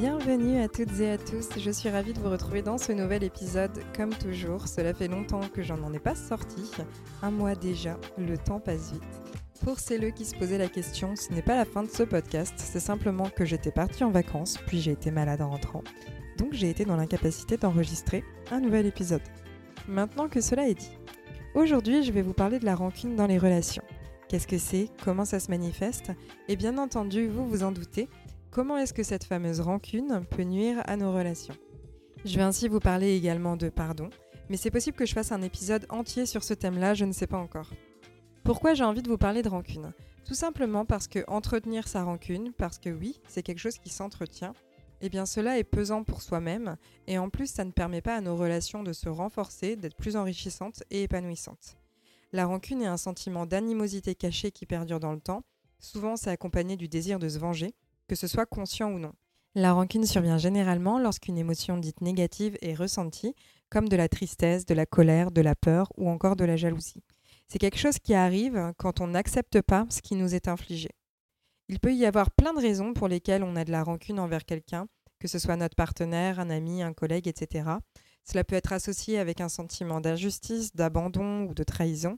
Bienvenue à toutes et à tous, je suis ravie de vous retrouver dans ce nouvel épisode. Comme toujours, cela fait longtemps que j'en en ai pas sorti, un mois déjà, le temps passe vite. Pour celles qui se posaient la question, ce n'est pas la fin de ce podcast, c'est simplement que j'étais partie en vacances, puis j'ai été malade en rentrant. Donc j'ai été dans l'incapacité d'enregistrer un nouvel épisode. Maintenant que cela est dit, aujourd'hui je vais vous parler de la rancune dans les relations. Qu'est-ce que c'est? Comment ça se manifeste? Et bien entendu, vous vous en doutez, Comment est-ce que cette fameuse rancune peut nuire à nos relations? Je vais ainsi vous parler également de pardon, mais c'est possible que je fasse un épisode entier sur ce thème-là, je ne sais pas encore. Pourquoi j'ai envie de vous parler de rancune? Tout simplement parce que entretenir sa rancune, parce que oui, c'est quelque chose qui s'entretient, eh bien cela est pesant pour soi-même, et en plus ça ne permet pas à nos relations de se renforcer, d'être plus enrichissantes et épanouissantes. La rancune est un sentiment d'animosité cachée qui perdure dans le temps, souvent c'est accompagné du désir de se venger, que ce soit conscient ou non. La rancune survient généralement lorsqu'une émotion dite négative est ressentie, comme de la tristesse, de la colère, de la peur ou encore de la jalousie. C'est quelque chose qui arrive quand on n'accepte pas ce qui nous est infligé. Il peut y avoir plein de raisons pour lesquelles on a de la rancune envers quelqu'un, que ce soit notre partenaire, un ami, un collègue, etc. Cela peut être associé avec un sentiment d'injustice, d'abandon ou de trahison.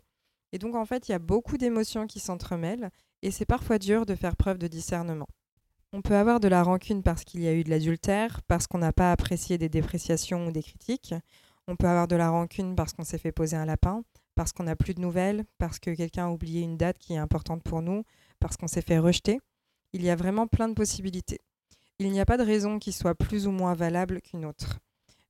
Et donc en fait, il y a beaucoup d'émotions qui s'entremêlent et c'est parfois dur de faire preuve de discernement. On peut avoir de la rancune parce qu'il y a eu de l'adultère, parce qu'on n'a pas apprécié des dépréciations ou des critiques. On peut avoir de la rancune parce qu'on s'est fait poser un lapin, parce qu'on n'a plus de nouvelles, parce que quelqu'un a oublié une date qui est importante pour nous, parce qu'on s'est fait rejeter. Il y a vraiment plein de possibilités. Il n'y a pas de raison qui soit plus ou moins valable qu'une autre.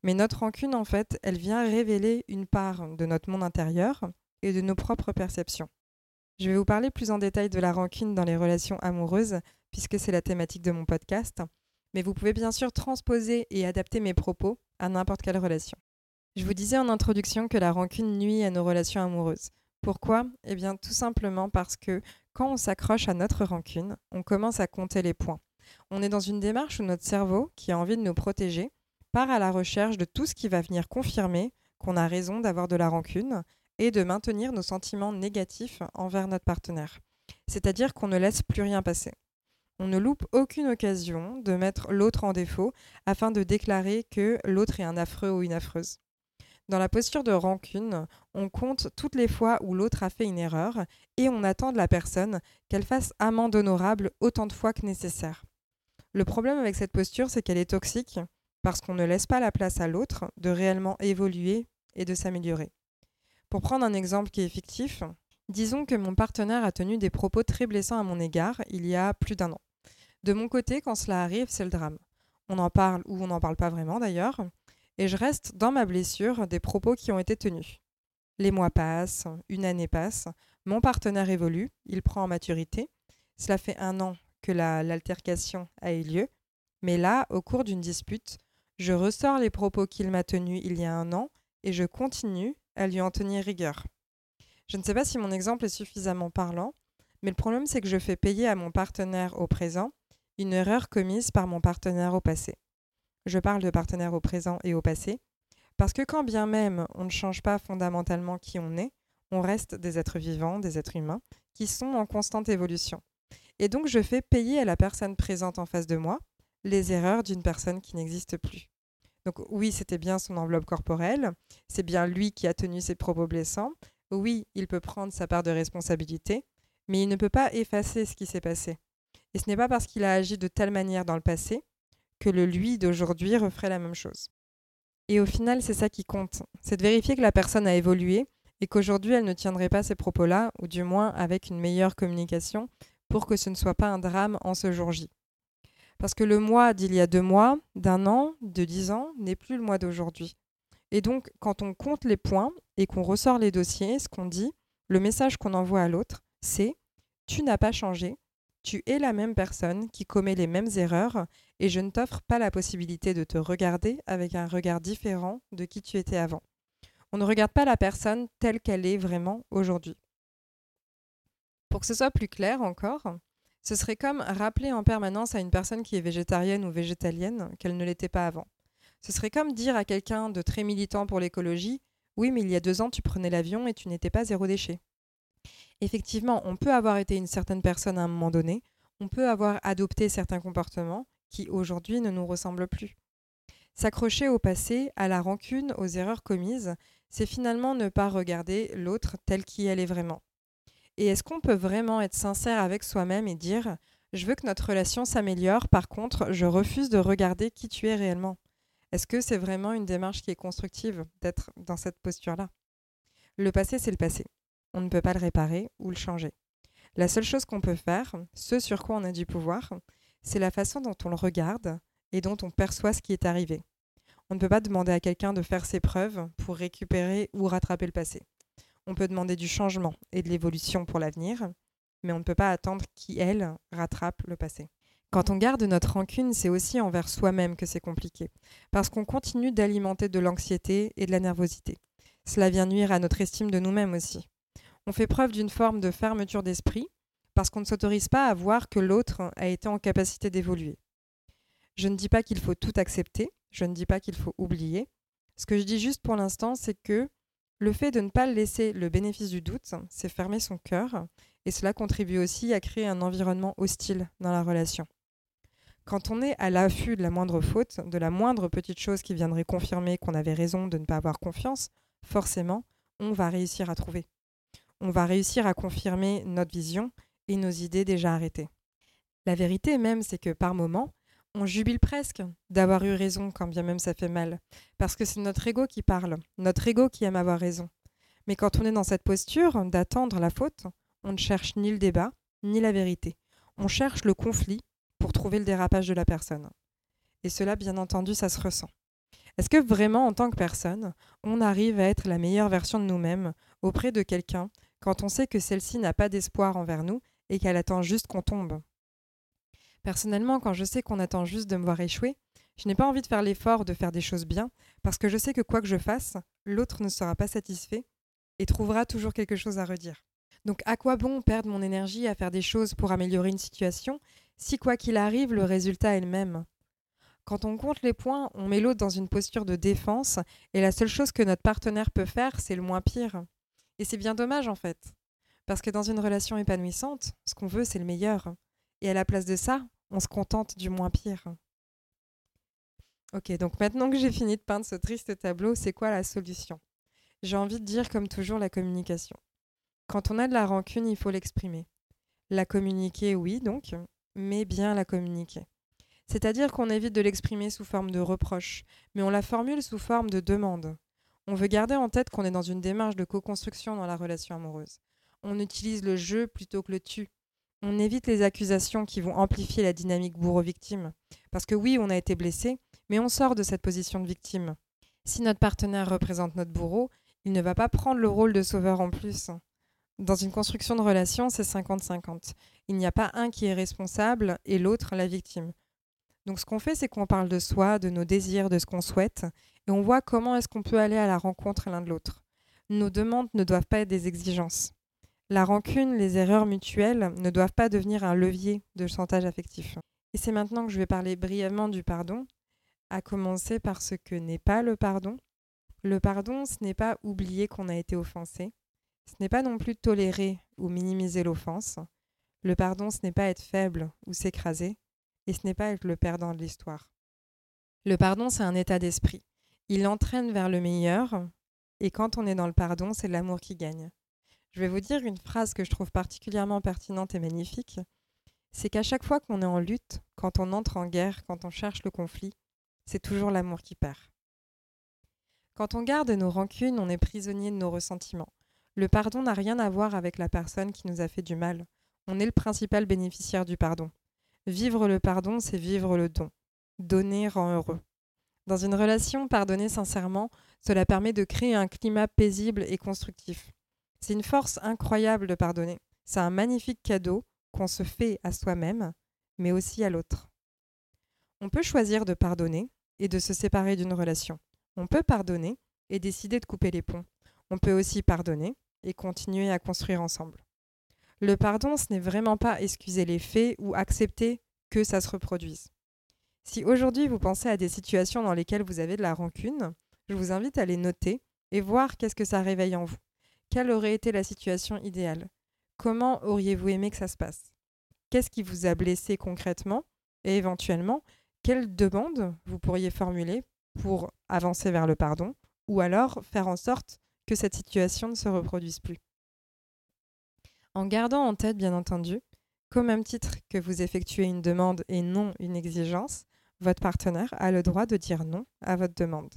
Mais notre rancune, en fait, elle vient révéler une part de notre monde intérieur et de nos propres perceptions. Je vais vous parler plus en détail de la rancune dans les relations amoureuses puisque c'est la thématique de mon podcast, mais vous pouvez bien sûr transposer et adapter mes propos à n'importe quelle relation. Je vous disais en introduction que la rancune nuit à nos relations amoureuses. Pourquoi? Eh bien tout simplement parce que quand on s'accroche à notre rancune, on commence à compter les points. On est dans une démarche où notre cerveau, qui a envie de nous protéger, part à la recherche de tout ce qui va venir confirmer qu'on a raison d'avoir de la rancune et de maintenir nos sentiments négatifs envers notre partenaire. C'est-à-dire qu'on ne laisse plus rien passer. On ne loupe aucune occasion de mettre l'autre en défaut afin de déclarer que l'autre est un affreux ou une affreuse. Dans la posture de rancune, on compte toutes les fois où l'autre a fait une erreur et on attend de la personne qu'elle fasse amende honorable autant de fois que nécessaire. Le problème avec cette posture, c'est qu'elle est toxique parce qu'on ne laisse pas la place à l'autre de réellement évoluer et de s'améliorer. Pour prendre un exemple qui est fictif, disons que mon partenaire a tenu des propos très blessants à mon égard il y a plus d'un an. De mon côté, quand cela arrive, c'est le drame. On en parle ou on n'en parle pas vraiment d'ailleurs, et je reste dans ma blessure des propos qui ont été tenus. Les mois passent, une année passe, mon partenaire évolue, il prend en maturité. Cela fait un an que l'altercation a eu lieu, mais là, au cours d'une dispute, je ressors les propos qu'il m'a tenus il y a un an et je continue à lui en tenir rigueur. Je ne sais pas si mon exemple est suffisamment parlant, mais le problème c'est que je fais payer à mon partenaire au présent une erreur commise par mon partenaire au passé. Je parle de partenaire au présent et au passé, parce que quand bien même on ne change pas fondamentalement qui on est, on reste des êtres vivants, des êtres humains, qui sont en constante évolution. Et donc je fais payer à la personne présente en face de moi les erreurs d'une personne qui n'existe plus. Donc oui, c'était bien son enveloppe corporelle, c'est bien lui qui a tenu ses propos blessants, oui, il peut prendre sa part de responsabilité, mais il ne peut pas effacer ce qui s'est passé. Et ce n'est pas parce qu'il a agi de telle manière dans le passé que le lui d'aujourd'hui referait la même chose. Et au final, c'est ça qui compte. C'est de vérifier que la personne a évolué et qu'aujourd'hui, elle ne tiendrait pas ces propos-là, ou du moins avec une meilleure communication, pour que ce ne soit pas un drame en ce jour J. Parce que le mois d'il y a deux mois, d'un an, de dix ans, n'est plus le mois d'aujourd'hui. Et donc, quand on compte les points et qu'on ressort les dossiers, ce qu'on dit, le message qu'on envoie à l'autre, c'est Tu n'as pas changé, Tu es la même personne qui commet les mêmes erreurs et je ne t'offre pas la possibilité de te regarder avec un regard différent de qui tu étais avant. On ne regarde pas la personne telle qu'elle est vraiment aujourd'hui. Pour que ce soit plus clair encore, ce serait comme rappeler en permanence à une personne qui est végétarienne ou végétalienne qu'elle ne l'était pas avant. Ce serait comme dire à quelqu'un de très militant pour l'écologie Oui, mais il y a deux ans, tu prenais l'avion et tu n'étais pas zéro déchet. Effectivement, on peut avoir été une certaine personne à un moment donné, on peut avoir adopté certains comportements qui aujourd'hui ne nous ressemblent plus. S'accrocher au passé, à la rancune, aux erreurs commises, c'est finalement ne pas regarder l'autre tel qui elle est vraiment. Et est-ce qu'on peut vraiment être sincère avec soi-même et dire je veux que notre relation s'améliore, par contre, je refuse de regarder qui tu es réellement Est-ce que c'est vraiment une démarche qui est constructive d'être dans cette posture-là? Le passé, c'est le passé. On ne peut pas le réparer ou le changer. La seule chose qu'on peut faire, ce sur quoi on a du pouvoir, c'est la façon dont on le regarde et dont on perçoit ce qui est arrivé. On ne peut pas demander à quelqu'un de faire ses preuves pour récupérer ou rattraper le passé. On peut demander du changement et de l'évolution pour l'avenir, mais on ne peut pas attendre qui, elle, rattrape le passé. Quand on garde notre rancune, c'est aussi envers soi-même que c'est compliqué, parce qu'on continue d'alimenter de l'anxiété et de la nervosité. Cela vient nuire à notre estime de nous-mêmes aussi. On fait preuve d'une forme de fermeture d'esprit, parce qu'on ne s'autorise pas à voir que l'autre a été en capacité d'évoluer. Je ne dis pas qu'il faut tout accepter, je ne dis pas qu'il faut oublier. Ce que je dis juste pour l'instant, c'est que le fait de ne pas laisser le bénéfice du doute, c'est fermer son cœur, et cela contribue aussi à créer un environnement hostile dans la relation. Quand on est à l'affût de la moindre faute, de la moindre petite chose qui viendrait confirmer qu'on avait raison de ne pas avoir confiance, forcément, on va réussir à trouver. On va réussir à confirmer notre vision et nos idées déjà arrêtées. La vérité même, c'est que par moments, on jubile presque d'avoir eu raison quand bien même ça fait mal, parce que c'est notre ego qui parle, notre ego qui aime avoir raison. Mais quand on est dans cette posture d'attendre la faute, on ne cherche ni le débat, ni la vérité. On cherche le conflit pour trouver le dérapage de la personne. Et cela, bien entendu, ça se ressent. Est-ce que vraiment, en tant que personne, on arrive à être la meilleure version de nous-mêmes auprès de quelqu'un quand on sait que celle-ci n'a pas d'espoir envers nous et qu'elle attend juste qu'on tombe? Personnellement, quand je sais qu'on attend juste de me voir échouer, je n'ai pas envie de faire l'effort de faire des choses bien, parce que je sais que quoi que je fasse, l'autre ne sera pas satisfait et trouvera toujours quelque chose à redire. Donc à quoi bon perdre mon énergie à faire des choses pour améliorer une situation si quoi qu'il arrive, le résultat est le même Quand on compte les points, on met l'autre dans une posture de défense et la seule chose que notre partenaire peut faire, c'est le moins pire. Et c'est bien dommage en fait. Parce que dans une relation épanouissante, ce qu'on veut, c'est le meilleur. Et à la place de ça, on se contente du moins pire. Ok, donc maintenant que j'ai fini de peindre ce triste tableau, c'est quoi la solution? J'ai envie de dire comme toujours la communication. Quand on a de la rancune, il faut l'exprimer. La communiquer, oui, donc, mais bien la communiquer. C'est-à-dire qu'on évite de l'exprimer sous forme de reproche, mais on la formule sous forme de demande. On veut garder en tête qu'on est dans une démarche de co-construction dans la relation amoureuse. On utilise le je plutôt que le tu. On évite les accusations qui vont amplifier la dynamique bourreau-victime. Parce que oui, on a été blessé, mais on sort de cette position de victime. Si notre partenaire représente notre bourreau, il ne va pas prendre le rôle de sauveur en plus. Dans une construction de relation, c'est 50-50. Il n'y a pas un qui est responsable et l'autre la victime. Donc ce qu'on fait, c'est qu'on parle de soi, de nos désirs, de ce qu'on souhaite, et on voit comment est-ce qu'on peut aller à la rencontre l'un de l'autre. Nos demandes ne doivent pas être des exigences. La rancune, les erreurs mutuelles ne doivent pas devenir un levier de chantage affectif. Et c'est maintenant que je vais parler brièvement du pardon, à commencer par ce que n'est pas le pardon. Le pardon, ce n'est pas oublier qu'on a été offensé, ce n'est pas non plus tolérer ou minimiser l'offense. Le pardon, ce n'est pas être faible ou s'écraser, et ce n'est pas être le perdant de l'histoire. Le pardon, c'est un état d'esprit. Il entraîne vers le meilleur, et quand on est dans le pardon, c'est l'amour qui gagne. Je vais vous dire une phrase que je trouve particulièrement pertinente et magnifique. C'est qu'à chaque fois qu'on est en lutte, quand on entre en guerre, quand on cherche le conflit, c'est toujours l'amour qui perd. Quand on garde nos rancunes, on est prisonnier de nos ressentiments. Le pardon n'a rien à voir avec la personne qui nous a fait du mal. On est le principal bénéficiaire du pardon. Vivre le pardon, c'est vivre le don. Donner rend heureux. Dans une relation, pardonner sincèrement, cela permet de créer un climat paisible et constructif. C'est une force incroyable de pardonner. C'est un magnifique cadeau qu'on se fait à soi-même, mais aussi à l'autre. On peut choisir de pardonner et de se séparer d'une relation. On peut pardonner et décider de couper les ponts. On peut aussi pardonner et continuer à construire ensemble. Le pardon, ce n'est vraiment pas excuser les faits ou accepter que ça se reproduise. Si aujourd'hui vous pensez à des situations dans lesquelles vous avez de la rancune, je vous invite à les noter et voir qu'est-ce que ça réveille en vous. Quelle aurait été la situation idéale? Comment auriez-vous aimé que ça se passe? Qu'est-ce qui vous a blessé concrètement? Et éventuellement, quelles demandes vous pourriez formuler pour avancer vers le pardon ou alors faire en sorte que cette situation ne se reproduise plus. En gardant en tête, bien entendu, qu'au même titre que vous effectuez une demande et non une exigence, votre partenaire a le droit de dire non à votre demande.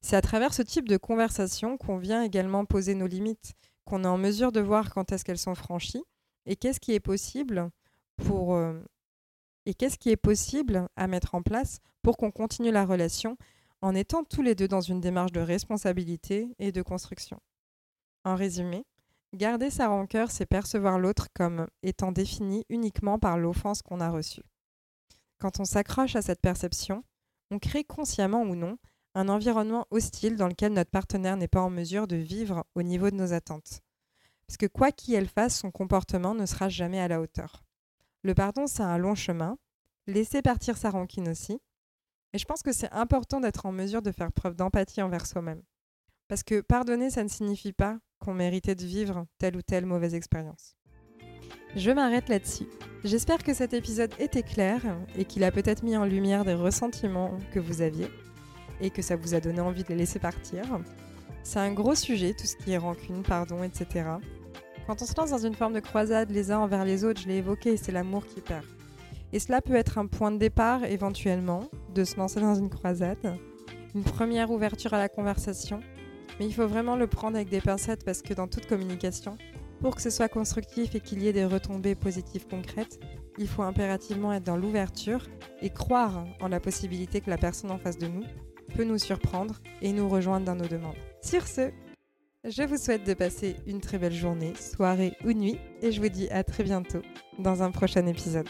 C'est à travers ce type de conversation qu'on vient également poser nos limites, qu'on est en mesure de voir quand est-ce qu'elles sont franchies et qu'est-ce qui est possible euh, et qu'est-ce qui est possible à mettre en place pour qu'on continue la relation en étant tous les deux dans une démarche de responsabilité et de construction. En résumé, garder sa rancœur, c'est percevoir l'autre comme étant défini uniquement par l'offense qu'on a reçue. Quand on s'accroche à cette perception, on crée consciemment ou non un environnement hostile dans lequel notre partenaire n'est pas en mesure de vivre au niveau de nos attentes. Parce que quoi qu'il fasse, son comportement ne sera jamais à la hauteur. Le pardon, c'est un long chemin. Laisser partir sa rancune aussi, et je pense que c'est important d'être en mesure de faire preuve d'empathie envers soi-même. Parce que pardonner, ça ne signifie pas qu'on méritait de vivre telle ou telle mauvaise expérience. Je m'arrête là-dessus. J'espère que cet épisode était clair et qu'il a peut-être mis en lumière des ressentiments que vous aviez et que ça vous a donné envie de les laisser partir. C'est un gros sujet, tout ce qui est rancune, pardon, etc. Quand on se lance dans une forme de croisade les uns envers les autres, je l'ai évoqué, c'est l'amour qui perd. Et cela peut être un point de départ éventuellement de se lancer dans une croisade, une première ouverture à la conversation, mais il faut vraiment le prendre avec des pincettes parce que dans toute communication, pour que ce soit constructif et qu'il y ait des retombées positives concrètes, il faut impérativement être dans l'ouverture et croire en la possibilité que la personne en face de nous peut nous surprendre et nous rejoindre dans nos demandes. Sur ce, je vous souhaite de passer une très belle journée, soirée ou nuit et je vous dis à très bientôt dans un prochain épisode.